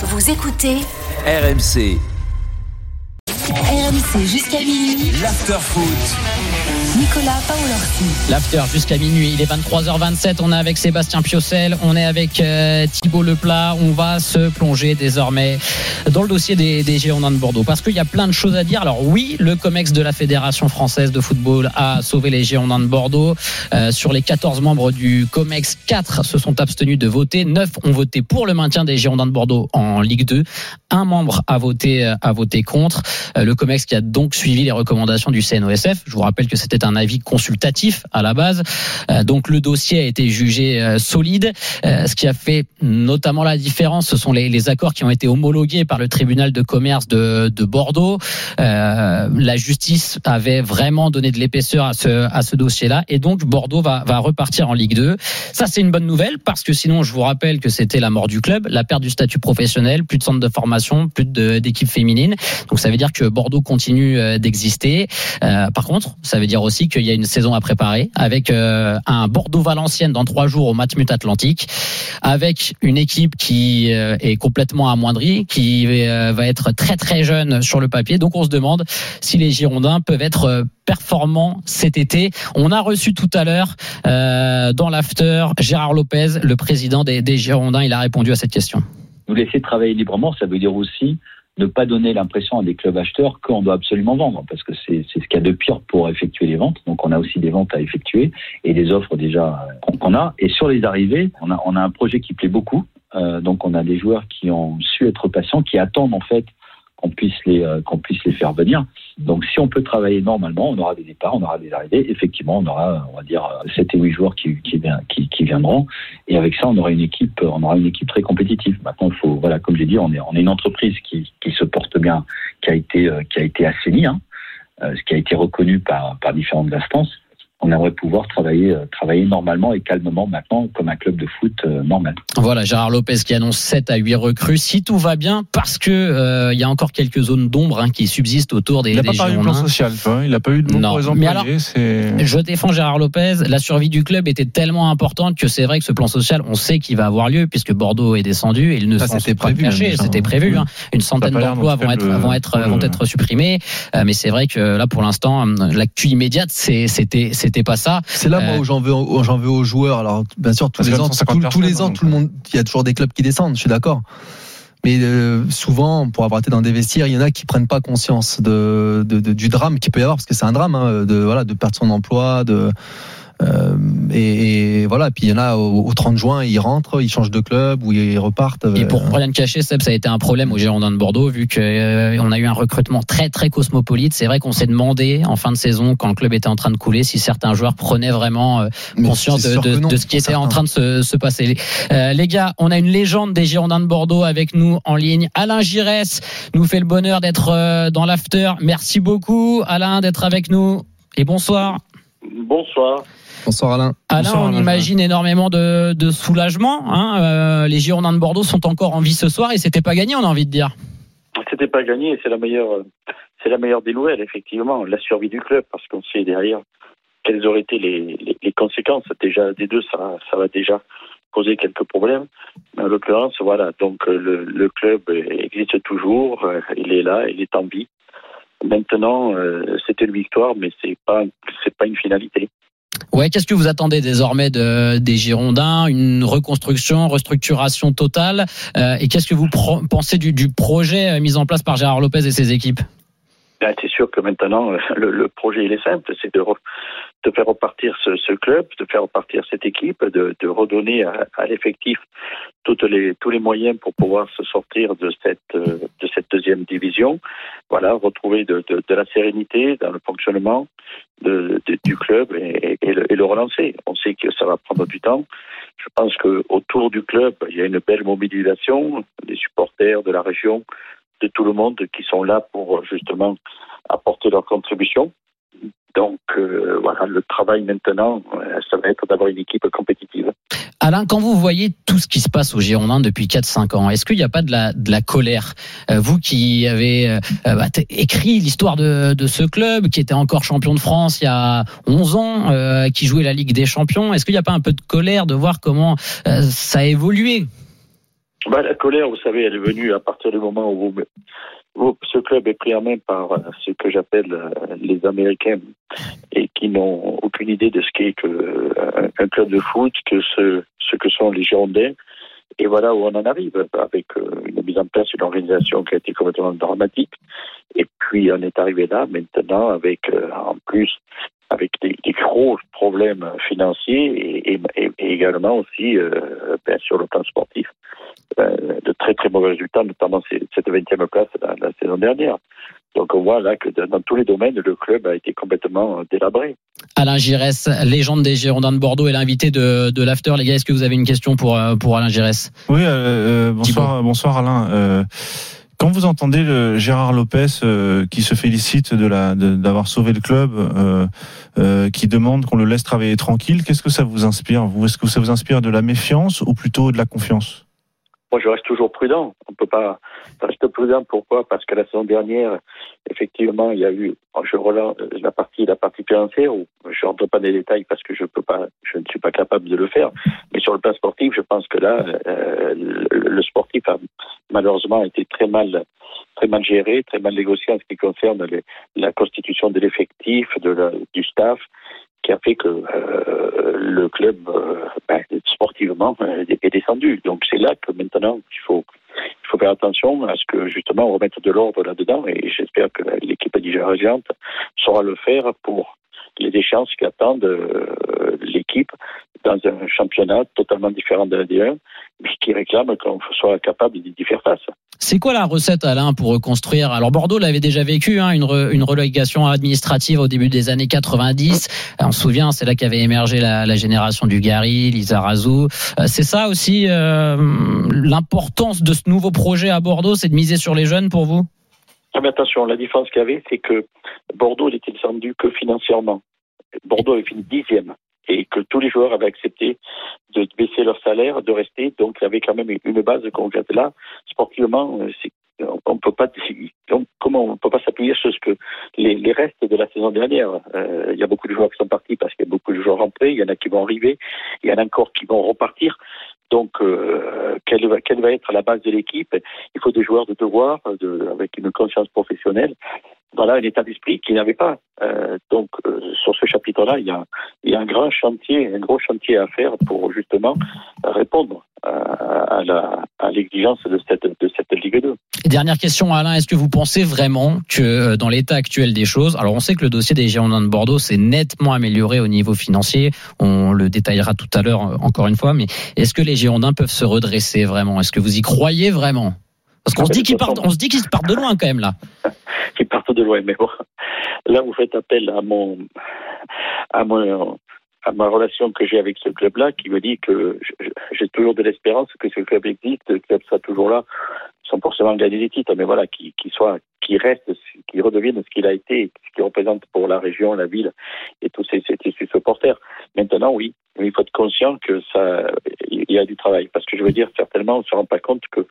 Vous écoutez RMC, RMC jusqu'à minuit. l'after-foot. Nicolas Paolorsi. L'after jusqu'à minuit, il est 23h27, on est avec Sébastien Piocel, on est avec euh, Thibaut Leplat, on va se plonger désormais dans le dossier des, des Girondins de Bordeaux parce qu'il y a plein de choses à dire. Alors oui, le COMEX de la Fédération française de football a sauvé les Girondins de Bordeaux. Euh, sur les 14 membres du COMEX, 4 se sont abstenus de voter, 9 ont voté pour le maintien des Girondins de Bordeaux en Ligue 2. Un membre a voté, euh, a voté contre. Euh, le COMEX qui a donc suivi les recommandations du CNOSF. Je vous rappelle que c'était un avis consultatif à la base. Euh, donc le dossier a été jugé euh, solide. Euh, ce qui a fait notamment la différence, ce sont les, accords qui ont été homologués par le tribunal de commerce de, de Bordeaux. La justice avait vraiment donné de l'épaisseur à ce, dossier-là. Et donc Bordeaux va, repartir en Ligue 2. Ça, c'est une bonne nouvelle parce que sinon, je vous rappelle que c'était la mort du club, la perte du statut professionnel, plus de centre de formation, plus d'équipe féminine. Donc ça veut dire que Bordeaux continue d'exister. Par contre, ça veut dire aussi qu'il y a une saison à préparer avec euh, un Bordeaux-Valenciennes dans trois jours au Matmut Atlantique, avec une équipe qui euh, est complètement amoindrie, qui euh, va être très très jeune sur le papier. Donc on se demande si les Girondins peuvent être performants cet été. On a reçu tout à l'heure dans l'after Gérard Lopez, le président des, des Girondins. Il a répondu à cette question. nous laisser travailler librement, ça veut dire aussi ne pas donner l'impression à des clubs acheteurs qu'on doit absolument vendre, parce que c'est ce qu'il y a de pire pour effectuer les ventes. Donc on a aussi des ventes à effectuer et des offres déjà qu'on qu'on a. Et sur les arrivées, on a, on a un projet qui plaît beaucoup. Euh, donc on a des joueurs qui ont su être patients, qui attendent en fait qu'on puisse les euh, qu'on puisse les faire venir. Donc si on peut travailler normalement, on aura des départs, on aura des arrivées. Effectivement, on aura on va dire 7 et 8 joueurs qui, qui, qui, qui viendront. Et avec ça, on aura une équipe, on aura une équipe très compétitive. Maintenant, faut, voilà, comme j'ai dit, on est, on est une entreprise qui, qui se porte bien, qui a été, euh, qui a été assainie, hein, euh, ce qui a été reconnu par, par différentes instances. On aimerait pouvoir travailler, euh, travailler normalement et calmement maintenant, comme un club de foot euh, normal. Voilà, Gérard Lopez qui annonce 7 à 8 recrues, si tout va bien, parce que euh, il y a encore quelques zones d'ombre hein, qui subsistent autour des, Il n'a pas parlé du plan social, tu vois. Il n'a pas eu de mots Non, pour les mais employés. c'est- Je défends Gérard Lopez. La survie du club était tellement importante que c'est vrai que ce plan social, on sait qu'il va avoir lieu puisque Bordeaux est descendu et ils ne s'en pas prévu, ça. C'était prévu. Oui. hein. Une centaine d'emplois vont être, le- vont être, pour le- vont être supprimés. Euh, mais c'est vrai que là, pour l'instant, l'actu immédiate, c'est- c'était, c'était pas ça. C'est là, moi, Euh, où j'en veux, où j'en veux aux joueurs. Alors, bien sûr, tous Parce les ans, 150 tous, les ans, tout le monde, il y a toujours des clubs qui descendent. Je suis d'accord. Mais euh, souvent, pour avoir été dans des vestiaires, il y en a qui prennent pas conscience de, de- de- du drame qu'il peut y avoir, parce que c'est un drame, hein, de voilà, de perdre son emploi, de euh, et, et voilà. Puis il y en a au, au 30 juin, ils rentrent, ils changent de club ou ils repartent. Et euh, pour rien te cacher, Seb, ça a été un problème au Girondins de Bordeaux, vu qu'on a eu un recrutement très très cosmopolite. C'est vrai qu'on s'est demandé en fin de saison, quand le club était en train de couler, si certains joueurs prenaient vraiment euh, conscience de, sûr de- que non, de ce qui était en train de se, se passer. Euh, les gars, on a une légende des Girondins de Bordeaux avec nous en ligne. Alain Giresse nous fait le bonheur d'être euh, dans l'after. Merci beaucoup, Alain, d'être avec nous. Et bonsoir. Bonsoir. Bonsoir Alain. Alain, Bonsoir, on Alain. imagine énormément de, de soulagement. hein. Euh, les Girondins de Bordeaux sont encore en vie ce soir et c'était pas gagné, on a envie de dire. C'était pas gagné, et c'est la meilleure, c'est la meilleure des nouvelles, effectivement, la survie du club, parce qu'on sait derrière quelles auraient été les, les, les conséquences. Déjà, des deux, ça, ça va déjà poser quelques problèmes. Mais en l'occurrence, voilà, donc euh, le, le club existe toujours, euh, il est là, il est en vie. Maintenant, euh, c'est une victoire, mais c'est pas, c'est pas une finalité. Ouais, qu'est-ce que vous attendez désormais de, des Girondins? Une reconstruction, restructuration totale Euh, Et qu'est-ce que vous pensez du, projet euh, mis en place par Gérard Lopez et ses équipes? Ben, c'est sûr que maintenant, euh, le, le projet, il est simple, c'est de, de faire repartir ce, ce club, de faire repartir cette équipe, de, de redonner à, à l'effectif toutes les, tous les moyens pour pouvoir se sortir de cette, de cette deuxième division. Voilà, retrouver de, de, de la sérénité dans le fonctionnement de, du club et, et le, et le relancer. On sait que ça va prendre du temps. Je pense que autour du club, il y a une belle mobilisation des supporters de la région, de tout le monde qui sont là pour justement apporter leur contribution. Donc euh, voilà, le travail maintenant, euh, ça va être d'avoir une équipe compétitive. Alain, quand vous voyez tout ce qui se passe aux Girondins depuis 4-5 ans, est-ce qu'il n'y a pas de la, colère? Euh, Vous qui avez bah, écrit l'histoire de, ce club, qui était encore champion de France il y a 11 ans, qui jouait la Ligue des Champions, est-ce qu'il n'y a pas un peu de colère de voir comment ça a évolué? Bah, la colère, vous savez, elle est venue à partir du moment où, où ce club est pris en main par euh, ce que j'appelle euh, les Américains et qui n'ont aucune idée de ce qu'est que, euh, un club de foot, que ce, ce que sont les Girondins. Et voilà où on en arrive, avec une mise en place d'une organisation qui a été complètement dramatique. Et puis on est arrivé là maintenant avec en plus avec des, des, gros problèmes financiers et, et, et également aussi euh, ben, sur le plan sportif euh, de très très mauvais résultats, notamment cette 20e place la, la, saison dernière. Donc on voit là que dans tous les domaines, le club a été complètement délabré. Alain Giresse, légende des Girondins de Bordeaux, est l'invité de, de l'After. Les gars, est-ce que vous avez une question pour, euh, pour Alain Giresse? Oui, euh, bonsoir, bonsoir Alain. Quand vous entendez le Gérard Lopez euh, qui se félicite d'avoir sauvé le club, euh, euh, qui demande qu'on le laisse travailler tranquille, qu'est-ce que ça vous inspire Vous? Est-ce que ça vous inspire de la méfiance ou plutôt de la confiance? Moi, je reste toujours prudent. On peut pas rester prudent. Pourquoi? Parce que la saison dernière, effectivement, il y a eu. Je relance la partie, la partie financière. Où je rentre pas les détails parce que je peux pas, je ne suis pas capable de le faire. Mais sur le plan sportif, je pense que là, euh, le, sportif a malheureusement été très mal, très mal géré, très mal négocié en ce qui concerne les, la constitution de l'effectif, du staff qui a fait que euh, le club euh, ben, sportivement euh, est descendu. Donc c'est là que maintenant il faut faire attention à ce que justement on remette de l'ordre là-dedans et j'espère que l'équipe dirigeante saura le faire pour les échéances qui attendent euh, l'équipe dans un championnat totalement différent de la D1, mais qui réclame qu'on soit capable d'y faire face. C'est quoi la recette, Alain, pour reconstruire? Alors Bordeaux l'avait déjà vécu, hein, une, re, une relégation administrative au début des années 90. On se souvient, c'est là qu'avait émergé la, génération du Gary, Lizarazu. C'est ça aussi euh, l'importance de ce nouveau projet à Bordeaux, c'est de miser sur les jeunes pour vous? Mais attention, la différence qu'il y avait, c'est que Bordeaux n'était descendu que financièrement. Bordeaux avait fini dixième et que tous les joueurs avaient accepté de baisser leur salaire, de rester. Donc, il y avait quand même une base concrète là. Sportivement, on peut pas, comment on peut pas s'appuyer sur ce que les, les, restes de la saison dernière. Euh, il y a beaucoup de joueurs qui sont partis parce qu'il y a beaucoup de joueurs rentrés. Il y en a qui vont arriver. Il y en a encore qui vont repartir. Donc, euh, quelle, va, quelle va être la base de l'équipe? Il faut des joueurs de devoir, de, avec une conscience professionnelle. Voilà un état d'esprit qu'il n'avait pas. Euh, donc, euh, sur ce chapitre-là, il y, a, y a un grand chantier, un gros chantier à faire pour justement répondre à, à l'exigence de cette, de cette Ligue 2. Et dernière question, Alain, est-ce que vous pensez vraiment que dans l'état actuel des choses, alors on sait que le dossier des Girondins de Bordeaux s'est nettement amélioré au niveau financier, on le détaillera tout à l'heure encore une fois, mais est-ce que les Girondins peuvent se redresser vraiment? Est-ce que vous y croyez vraiment? Parce qu'on se dit qu'ils partent, on se dit qu'ils partent de loin quand même là. Ils partent de loin, mais bon, là vous faites appel à mon, à mon, à ma relation que j'ai avec ce club-là, qui me dit que j'ai toujours de l'espérance que ce club existe, que le club soit toujours là, sans forcément gagner des titres, mais voilà, qui, qui soit, qui reste, qui redevienne ce qu'il a été, ce qu'il représente pour la région, la ville et tous ces, ces, ces supporters. Maintenant, oui, il faut être conscient que ça, il y a du travail, parce que je veux dire, certainement, on ne se rend pas compte que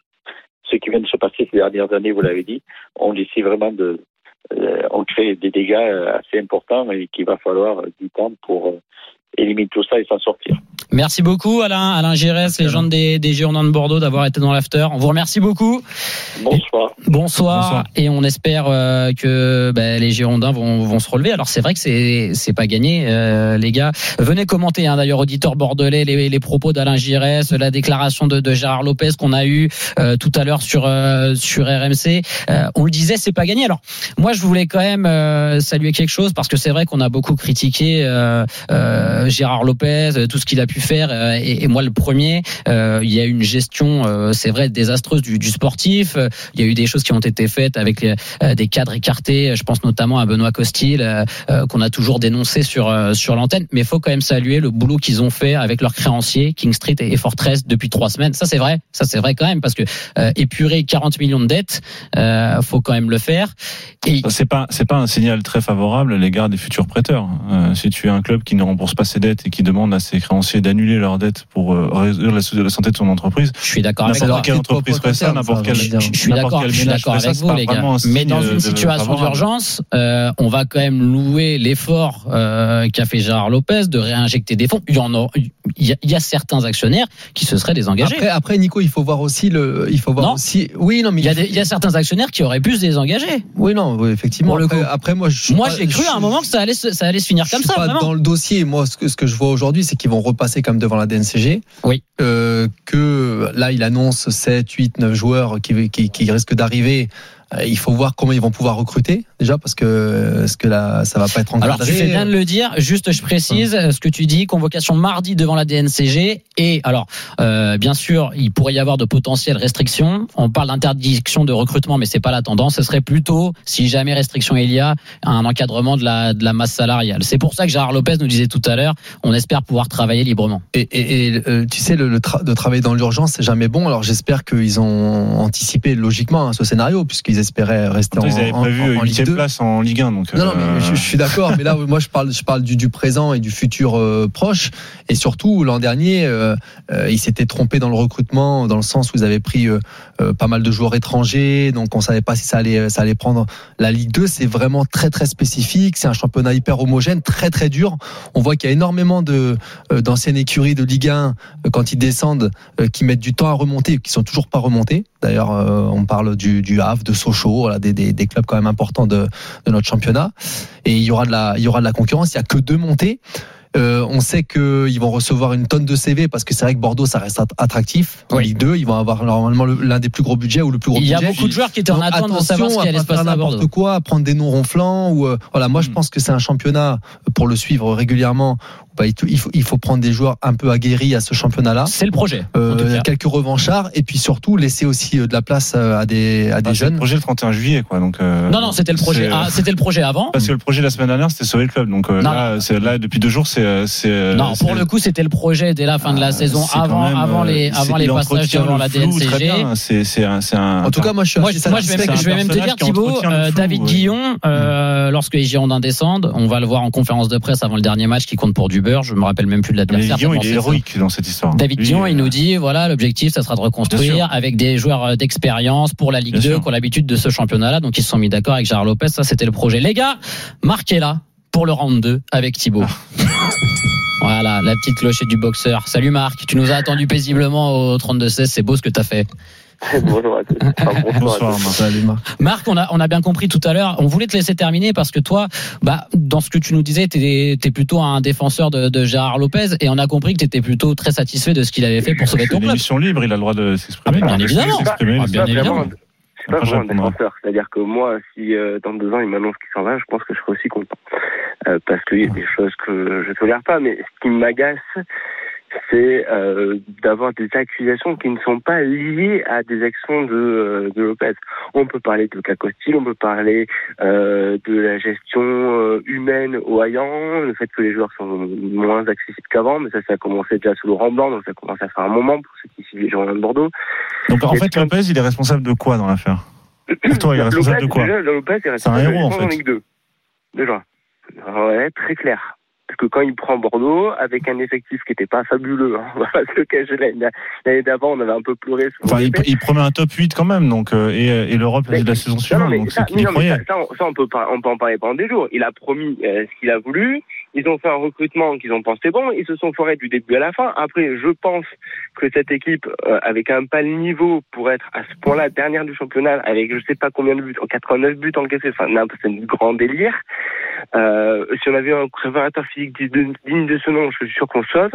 ce qui vient de se passer ces dernières années, vous l'avez dit, on essaie vraiment de, euh, on crée des dégâts assez importants et qu'il va falloir du temps pour euh, éliminer tout ça et s'en sortir. Merci beaucoup Alain, Alain Gérès, légende des, des Girondins de Bordeaux, d'avoir été dans l'after. On vous remercie beaucoup. Bonsoir. Bonsoir. Bonsoir. Et on espère euh, que bah, les Girondins vont, vont, se relever. Alors c'est vrai que c'est c'est pas gagné, euh, les gars. Venez commenter hein, d'ailleurs, auditeur bordelais, les, les propos d'Alain Girès, la déclaration de, de Gérard Lopez qu'on a eu euh, tout à l'heure sur euh, sur RMC. Euh, on le disait, c'est pas gagné. Alors moi, je voulais quand même euh, saluer quelque chose parce que c'est vrai qu'on a beaucoup critiqué Gérard Lopez, tout ce qu'il a pu faire et, et, moi le premier. Euh, il y a une gestion euh, c'est vrai désastreuse du, du, sportif. Il y a eu des choses qui ont été faites avec les, euh, des cadres écartés. Je pense notamment à Benoît Costil qu'on a toujours dénoncé sur sur l'antenne. Mais faut quand même saluer le boulot qu'ils ont fait avec leurs créanciers. King Street et Fortress depuis trois semaines. Ça c'est vrai. Ça c'est vrai quand même parce que épurer 40 millions de dettes faut quand même le faire. Et c'est pas c'est pas un signal très favorable à l'égard des futurs prêteurs. Si tu es un club qui ne rembourse pas ses dettes et qui demande à ses créanciers d'annuler leurs dettes pour euh, résoudre la, la santé de son entreprise. Je suis d'accord avec N'importe quelle entreprise ferait ça, n'importe quel. je suis d'accord, avec vous, les gars. Mais dans une de situation d'urgence, euh, on va quand même louer l'effort euh, qu'a fait Gérard Lopez de réinjecter des fonds. Il y en a, il y a, il y a certains actionnaires qui se seraient désengagés. Après, après, Nico, il faut voir aussi le, il faut voir Non. aussi. Oui, non, mais il y, a des- il y a certains actionnaires qui auraient pu se désengager. Oui, non, oui, effectivement. Pour le après, coup. après, moi, je Moi, j'ai cru à un moment que ça allait, se- ça allait se finir je comme suis ça. pas vraiment. dans le dossier. Moi, ce que, ce que je vois aujourd'hui, c'est qu'ils vont repasser comme devant la DNCG. Oui. Euh, que là, il annonce 7, 8, 9 joueurs qui, qui, qui risquent d'arriver. Euh, il faut voir comment ils vont pouvoir recruter déjà parce que est-ce que là, ça va pas être encadré. Alors tu fais bien de le dire. Juste, je précise ce que tu dis. Convocation mardi devant la DNCG. Et alors, euh, bien sûr, il pourrait y avoir de potentielles restrictions. On parle d'interdiction de recrutement, mais c'est pas la tendance. Ce serait plutôt, si jamais restriction il y a, un encadrement de la de la masse salariale. C'est pour ça que Gérard Lopez nous disait tout à l'heure, on espère pouvoir travailler librement. Et, et, et, euh, tu sais, le, le tra- de travailler dans l'urgence, c'est jamais bon. Alors j'espère qu'ils ont anticipé logiquement hein, ce scénario puisqu'ils espéraient rester en, en- prévu en- en Ligue 8 2. place en Ligue 1. Donc, Non, non, mais euh, je, je suis d'accord. Mais là, moi, je parle, je parle du, du présent et du futur euh, proche. Et surtout, l'an dernier, euh, euh, ils s'étaient trompés dans le recrutement, dans le sens où ils avaient pris euh, pas mal de joueurs étrangers. Donc, on savait pas si ça allait, ça allait prendre. La Ligue 2, c'est vraiment très, très spécifique. C'est un championnat hyper homogène, très, très dur. On voit qu'il y a énormément de d'anciennes écuries de Ligue 1 euh, quand ils descendent, qui mettent du temps à remonter, qui sont toujours pas remontés. D'ailleurs, euh, on parle du, du Havre, de Sochaux, voilà, des, des, des clubs quand même importants de, de notre championnat. Et il y aura de la, il y aura de la concurrence. Il y a que deux montées. Euh, on sait qu'ils vont recevoir une tonne de CV parce que c'est vrai que Bordeaux, ça reste att- attractif. En Oui. Ligue 2, ils vont avoir normalement le- l'un des plus gros budgets ou le plus gros Il y a budget. beaucoup de joueurs qui étaient en attente de savoir ce qui allait à se pas passer faire à Bordeaux. n'importe quoi, à prendre des noms ronflants ou euh, voilà. Moi, je Mm. pense que c'est un championnat pour le suivre régulièrement. Bah, il faut, il faut prendre des joueurs un peu aguerris à ce championnat-là. C'est le projet. Euh, quelques revanchards et puis surtout laisser aussi euh, de la place euh, à des à des bah, c'est le jeunes. projet le 31 juillet, quoi. Donc, euh, Non, non, c'était le projet. Ah, c'était le projet avant. Parce que le projet la semaine dernière, c'était sauver le club. Donc euh, là, depuis deux jours, c'est. Non, pour le coup, c'était le projet dès la fin de la Ah, saison, avant, même, avant les, avant les passages devant la DNCG. C'est c'est un. En tout cas, moi, je suis Moi, assez je, moi, je vais, même- te dire, Thibaut, David. Guillon, lorsque les Girondins descendent, on va le voir en conférence de presse avant le dernier match qui compte pour du beurre. Je me rappelle même plus de l'adversaire. Guillaume, tellement il est héroïque dans cette histoire. David Lui, Guillon, euh, il nous dit voilà, l'objectif, ça sera de reconstruire avec des joueurs euh, d'expérience pour la Ligue Bien 2 sûr. qui ont l'habitude de ce championnat-là. Donc, ils se sont mis d'accord avec Gérard Lopez. Ça, c'était le projet. Les gars, marquez là pour le round 2 avec Thibaut. Voilà, la petite clochette du boxeur. Salut Marc, tu nous as attendu paisiblement au 32-16, c'est beau ce que tu as fait. bonjour à tous. Enfin, bonsoir à Bonsoir, tous. Salut, Marc. Marc, on a, on a bien compris tout à l'heure, on voulait te laisser terminer parce que toi, bah, dans ce que tu nous disais, tu es, plutôt un défenseur de, de Gérard Lopez et on a compris que tu étais plutôt très satisfait de ce qu'il avait fait pour sauver C'est ton une club. émission libre, il a le droit de s'exprimer. Ah, bien Il a le droit de évidemment. s'exprimer. Ah, Je suis bien pas évidemment. vraiment- pas un défenseur. C'est-à-dire que moi, si euh, dans deux ans il m'annonce qu'il s'en va, je pense que je serai aussi content. Euh, parce qu'il y a des choses que je tolère pas. Mais ce qui m'agace, c'est euh, d'avoir des accusations qui ne sont pas liées à des actions de, euh, de Lopez. On peut parler de Cacostil, on peut parler euh, de la gestion euh, humaine au Hayan, le fait que les joueurs sont moins accessibles qu'avant, mais ça, ça a commencé déjà sous Laurent Blanc, donc ça commence à faire un moment pour ceux qui suivent les Girondins de Bordeaux. Donc en Et fait, Lopez, il est responsable de quoi dans l'affaire? Toi, il est responsable de quoi? déjà, Lopez est un responsable de héros, en fait. Ligue 2. Déjà. Ouais, très clair. Parce que quand il prend Bordeaux, avec un effectif qui n'était pas fabuleux, hein, on va pas se le cacher, l'année d'avant, on avait un peu pleuré. sur Enfin, il, promet un top 8 quand même, donc euh, et, et l'Europe de la saison suivante, donc ça, non, mais ça, ça, on, ça, on peut pas, on peut en parler pendant des jours. Il a promis euh, ce qu'il a voulu. Ils ont fait un recrutement qu'ils ont pensé bon. Ils se sont forés du début à la fin. Après, je pense que cette équipe, euh, avec un pas niveau pour être à ce point-là dernière du championnat, avec je sais pas combien de buts, 89 buts encaissés, enfin, c'est un grand délire. Euh, si on avait un préparateur physique digne de ce nom, je suis sûr qu'on sauve.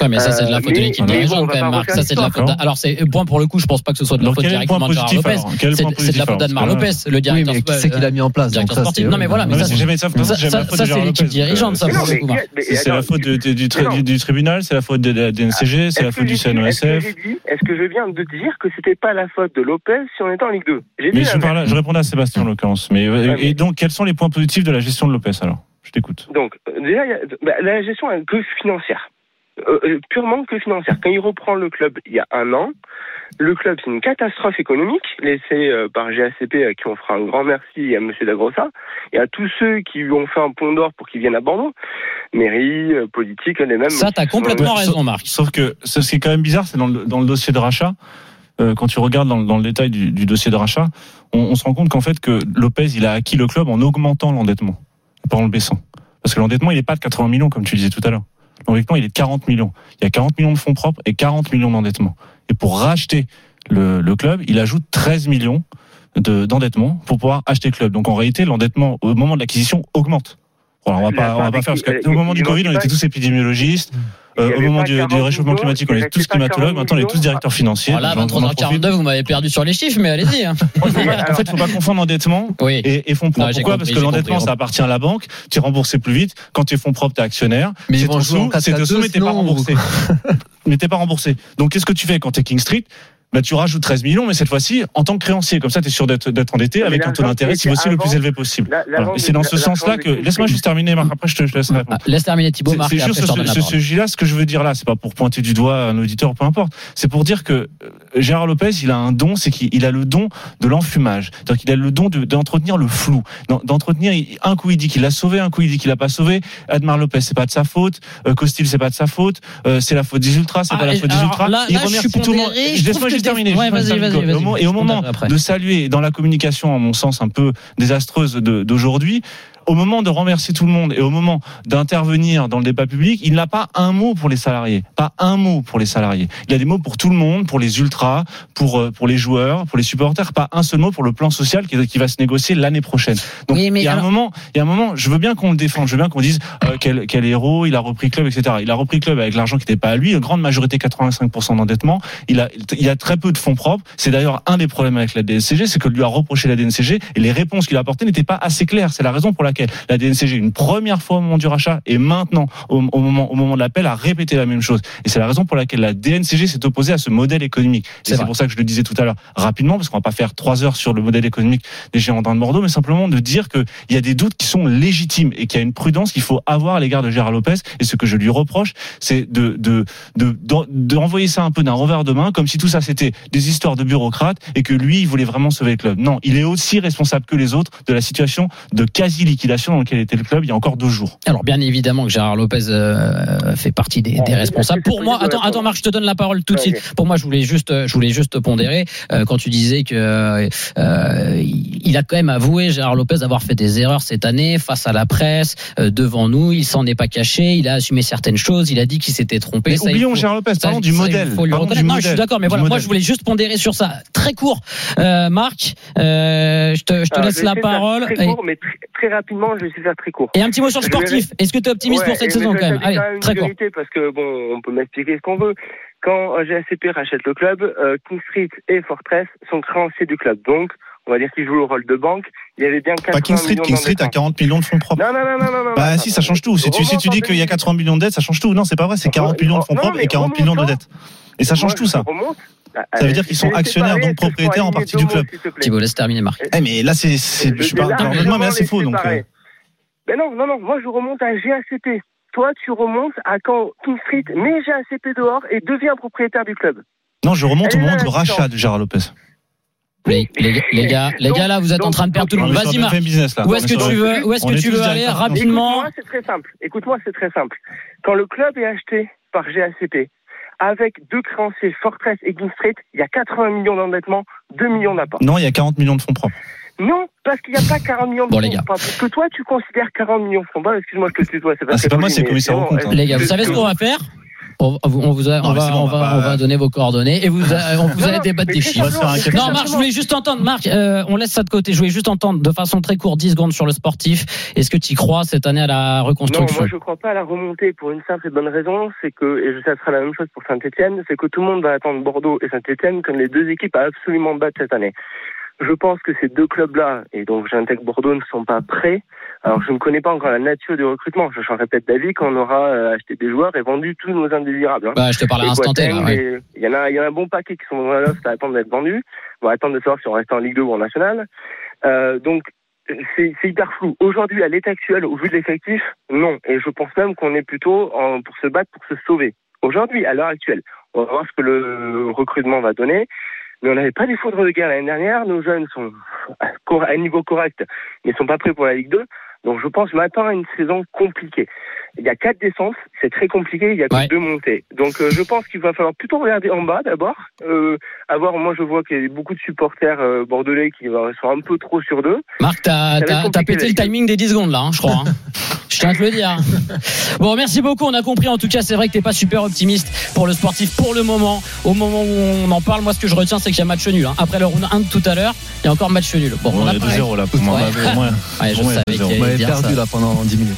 Ouais, mais ça, c'est de la Euh, faute de l'équipe dirigeante quand même, Marc. Ça, c'est de la faute. Alors, c'est point pour le coup, je pense pas que ce soit de la faute directement de Gérard Lopez. C'est de la faute alors Lopez, le directeur. mais qui c'est qui l'a mis en place directeur sportif. c'est- Non, mais voilà, mais ça, c'est- l'équipe dirigeante, ça, pour le coup, C'est la faute du, tribunal, c'est la faute de la DNCG, c'est la faute du CNOSF. est-ce que je viens de dire que c'était pas la faute de Lopez si on était en Ligue 2 J'ai dit Mais je, répondais à Sébastien en l'occurrence. Mais, euh, mais- Et donc, quels sont les points positifs de la gestion de Lopez alors Je t'écoute. Donc, déjà, il y a- bah, la gestion est que financière. Euh, euh, purement que financière. Quand il reprend le club il y a un an, le club, c'est une catastrophe économique laissée euh, par GACP, à qui on fera un grand merci et à M. Dagrossa, et à tous ceux qui lui ont fait un pont d'or pour qu'il vienne à Bordeaux. mairie, euh, politique, les mêmes. Ça, t'as complètement raison, Marc. Sauf que ce qui est quand même bizarre, c'est dans le, dans le dossier de rachat, euh, quand tu regardes dans, dans le détail du, du dossier de rachat, on, on se rend compte qu'en fait que Lopez, il a acquis le club en augmentant l'endettement, pas en le baissant. Parce que l'endettement, il n'est pas de 80 millions, comme tu disais tout à l'heure. L'endettement, il est de 40 millions. Il y a 40 millions de fonds propres et 40 millions d'endettement. Et pour racheter le, le club, il ajoute 13 millions de- d'endettement pour pouvoir acheter le club. Donc en réalité, l'endettement au moment de l'acquisition augmente. Voilà, on va pas, on va pas faire parce vécu- que au moment du Covid, on était tous épidémiologistes. Euh, au moment du, du 40 réchauffement millions, climatique, on est tous climatologues. 40 Maintenant, on est tous directeurs financiers. Voilà, J'en- j'en profite. 23h42, vous m'avez perdu sur les chiffres, mais allez-y. hein. En fait, il faut pas confondre endettement Oui. et, et fonds propres. Pourquoi compris, Parce que l'endettement, ça appartient à la banque. Tu es remboursé plus vite. Quand tu es fonds propres, tu es actionnaire. Mais C'est ton sous, c'est ton 4-4-2, sous, mais t'es pas remboursé. mais t'es pas remboursé. Donc, qu'est-ce que tu fais quand tu es King Street? Bah, tu rajoutes 13 millions, mais cette fois-ci en tant que créancier. Comme ça, tu es sûr d'être d'être endetté avec un taux d'intérêt, qui si possible, le plus élevé possible. Voilà. Et c'est dans ce sens-là que. Laisse-moi juste terminer, Marc. Après, je te, je te laisse répondre. Ah, Laisse terminer Thibaut, C'est Marc, c'est juste je te ce, la ce, ce sujet-là, ce que je veux dire là, c'est pas pour pointer du doigt un auditeur, peu importe. C'est pour dire que euh, Gérard Lopez, il a un don, c'est qu'il il a le don de l'enfumage. C'est-à-dire qu'il a le don de- d'entretenir le flou, d'en- d'entretenir. il- Un coup il dit qu'il l'a sauvé, un coup il dit qu'il l'a pas sauvé. Admar Lopez, c'est pas de sa faute. Euh, Costil, c'est pas de sa faute. Euh, c'est la faute des ultras, c'est Ah, pas la faute des ultras. là- il là, remercie tout le monde. Terminer. ouais, Et au moment de saluer dans la communication, à mon sens, un peu désastreuse d'aujourd'hui, au moment de remercier tout le monde et au moment d'intervenir dans le débat public, il n'a pas un mot pour les salariés, pas un mot pour les salariés. Il a des mots pour tout le monde, pour les ultras, pour euh, pour les joueurs, pour les supporters, pas un seul mot pour le plan social qui, qui va se négocier l'année prochaine. Donc Oui, mais il y a alors- un moment, il y a un moment, je veux bien qu'on le défende, je veux bien qu'on dise euh, quel, quel héros, il a repris club, etc. Il a repris club avec l'argent qui n'était pas à lui, une grande majorité, 85% d'endettement. Il a il a très peu de fonds propres. C'est d'ailleurs un des problèmes avec la DNCG, c'est que lui a reproché la DNCG et les réponses qu'il a apportées n'étaient pas assez claires. C'est la raison pour laquelle la DNCG, une première fois au moment du rachat et maintenant au, au moment au moment de l'appel, a répété la même chose. Et c'est la raison pour laquelle la DNCG s'est opposée à ce modèle économique. Et C'est pour ça que je le disais tout à l'heure rapidement, parce qu'on va pas faire trois heures sur le modèle économique des géants de Bordeaux, mais simplement de dire qu'il y a des doutes qui sont légitimes et qu'il y a une prudence qu'il faut avoir à l'égard de Gérard Lopez. Et ce que je lui reproche, c'est de de de d'en- d'envoyer ça un peu d'un revers de main, comme si tout ça c'était des histoires de bureaucrates et que lui il voulait vraiment sauver le club. Non, il est aussi responsable que les autres de la situation de quasi dans laquelle était le club il y a encore deux jours. Alors bien évidemment que Gérard Lopez euh, fait partie des, des responsables. Pour moi, attends, attends Marc, je te donne la parole tout de suite. Pour moi, je voulais juste, je voulais juste pondérer euh, quand tu disais que euh, il a quand même avoué Gérard Lopez avoir fait des erreurs cette année face à la presse, euh, devant nous. Il s'en est pas caché. Il a assumé certaines choses. Il a dit qu'il s'était trompé. Mais Ça, oublions faut- Gérard Lopez, ça, parlons du ça, il modèle. faut lui Parlons du. Non, je suis d'accord, mais voilà, moi je voulais juste pondérer sur ça, très court. Euh, Marc, euh, je te, je te laisse la parole. Très Et- court, mais très, très rapidement, je vais essayer de faire très court. Et un petit mot sur le sportif. Est-ce que tu es optimiste Ouais, pour cette et saison quand même Allez, quand même très court. parce que bon, on peut m'expliquer ce qu'on veut. Quand euh, GACP rachète le club, euh, King Street et Fortress sont créanciers du club. Donc, on va dire qu'ils jouent le rôle de banque. Il y avait bien 80 Pas King Street, millions King Street a d'endettement. 40 millions de fonds propres. Non, non, non, non, non, non. Bah non, si, non, ça change tout. Si tu, si tu dis qu'il y a 80 millions de dettes, ça change tout. Non, c'est pas vrai, c'est 40 millions de fonds Non, propres et 40 millions de dettes. Et ça change tout ça. Ça veut dire qu'ils sont actionnaires, donc propriétaires en partie du club. Thibaut, laisse terminer Marc. Eh mais là c'est c'est je suis pas mais là c'est faux donc euh, Mais non, non, non, moi je remonte à GACP. Toi, tu remontes à quand King Street met GACP dehors et devient propriétaire du club. non, je remonte au moment du rachat de Gérard Lopez. Les, les, les gars, les gars, là, vous êtes en train de perdre tout le On monde. Vas-y, Marc. BFM business là. Où est-ce est que tu veux, où est-ce que tu veux aller rapidement Écoute-moi, c'est très simple. Écoute-moi, c'est très simple. Quand le club est acheté par GACP, avec deux créanciers, Fortress et King Street, il y a 80 millions d'endettement, 2 millions d'apport. Non, il y a 40 millions de fonds propres. Non, parce qu'il n'y a pas 40 millions de Bon, fonds les gars. propres. Parce que toi, tu considères 40 millions de fonds propres. Excuse-moi, je te tutoie. C'est pas, Ah, c'est pas moi, c'est le commissaire bon, hein. euh, Les gars, vous savez ce qu'on va faire? On, on vous a- Non, on va, on va, va on pas- va donner vos coordonnées et vous, a- on vous Non, allez non, débattre des chiffres. Non, Marc, je voulais juste entendre, Marc, euh, on laisse ça de côté. Je voulais juste entendre de façon très courte, 10 secondes sur le sportif. Est-ce que tu y crois cette année à la Non, reconstruction? moi je crois pas à la remontée pour une simple et bonne raison, c'est que, et ça sera la même chose pour Saint-Etienne, c'est que tout le monde va attendre Bordeaux et Saint-Etienne comme les deux équipes à absolument battre cette année. Je pense que ces deux clubs-là, et donc j'intègre Bordeaux, ne sont pas prêts. Alors je ne connais pas encore la nature du recrutement. Je répète d'avis qu'on aura euh, acheté des joueurs et vendu tous nos indésirables. hein. bah, Je te parle à l'instant T. ouais. Il y en a, il y en a un bon paquet qui sont dans loft à attendre d'être vendus. On va attendre de savoir si on reste en Ligue 2 ou en National. Euh, donc, c'est c'est hyper flou. Aujourd'hui, à l'état actuel, au vu de l'effectif, non. Et je pense même qu'on est plutôt en, pour se battre, pour se sauver. Aujourd'hui, à l'heure actuelle, on va voir ce que le recrutement va donner. Mais on n'avait pas des foudres de guerre l'année dernière. Nos jeunes sont à cor- à un niveau correct, mais sont pas prêts pour la Ligue 2. Donc je pense maintenant à une saison compliquée. Il y a quatre descentes, c'est très compliqué, il y a que Ouais. deux montées. Donc euh, je pense qu'il va falloir plutôt regarder en bas d'abord. Euh, avoir, moi je vois qu'il y a beaucoup de supporters euh, bordelais qui euh, sont un peu trop sur deux. Marc, t'as pété le timing des 10 secondes là, hein, je crois. hein. Je tiens à te le dire. Bon, merci beaucoup. On a compris. En tout cas, c'est vrai que t'es pas super optimiste pour le sportif pour le moment. Au moment où on en parle, moi, ce que je retiens, c'est qu'il y a match nul. hein. Après le round 1 de tout à l'heure, il y a encore match nul. Bon, Bon, on a y a parlé. 2-0 là pour moi. Ouais. Au moins. Ouais, je Au moins, il y a savais qu'il 2-0. allait On m'avait dire perdu ça. là pendant 10 minutes.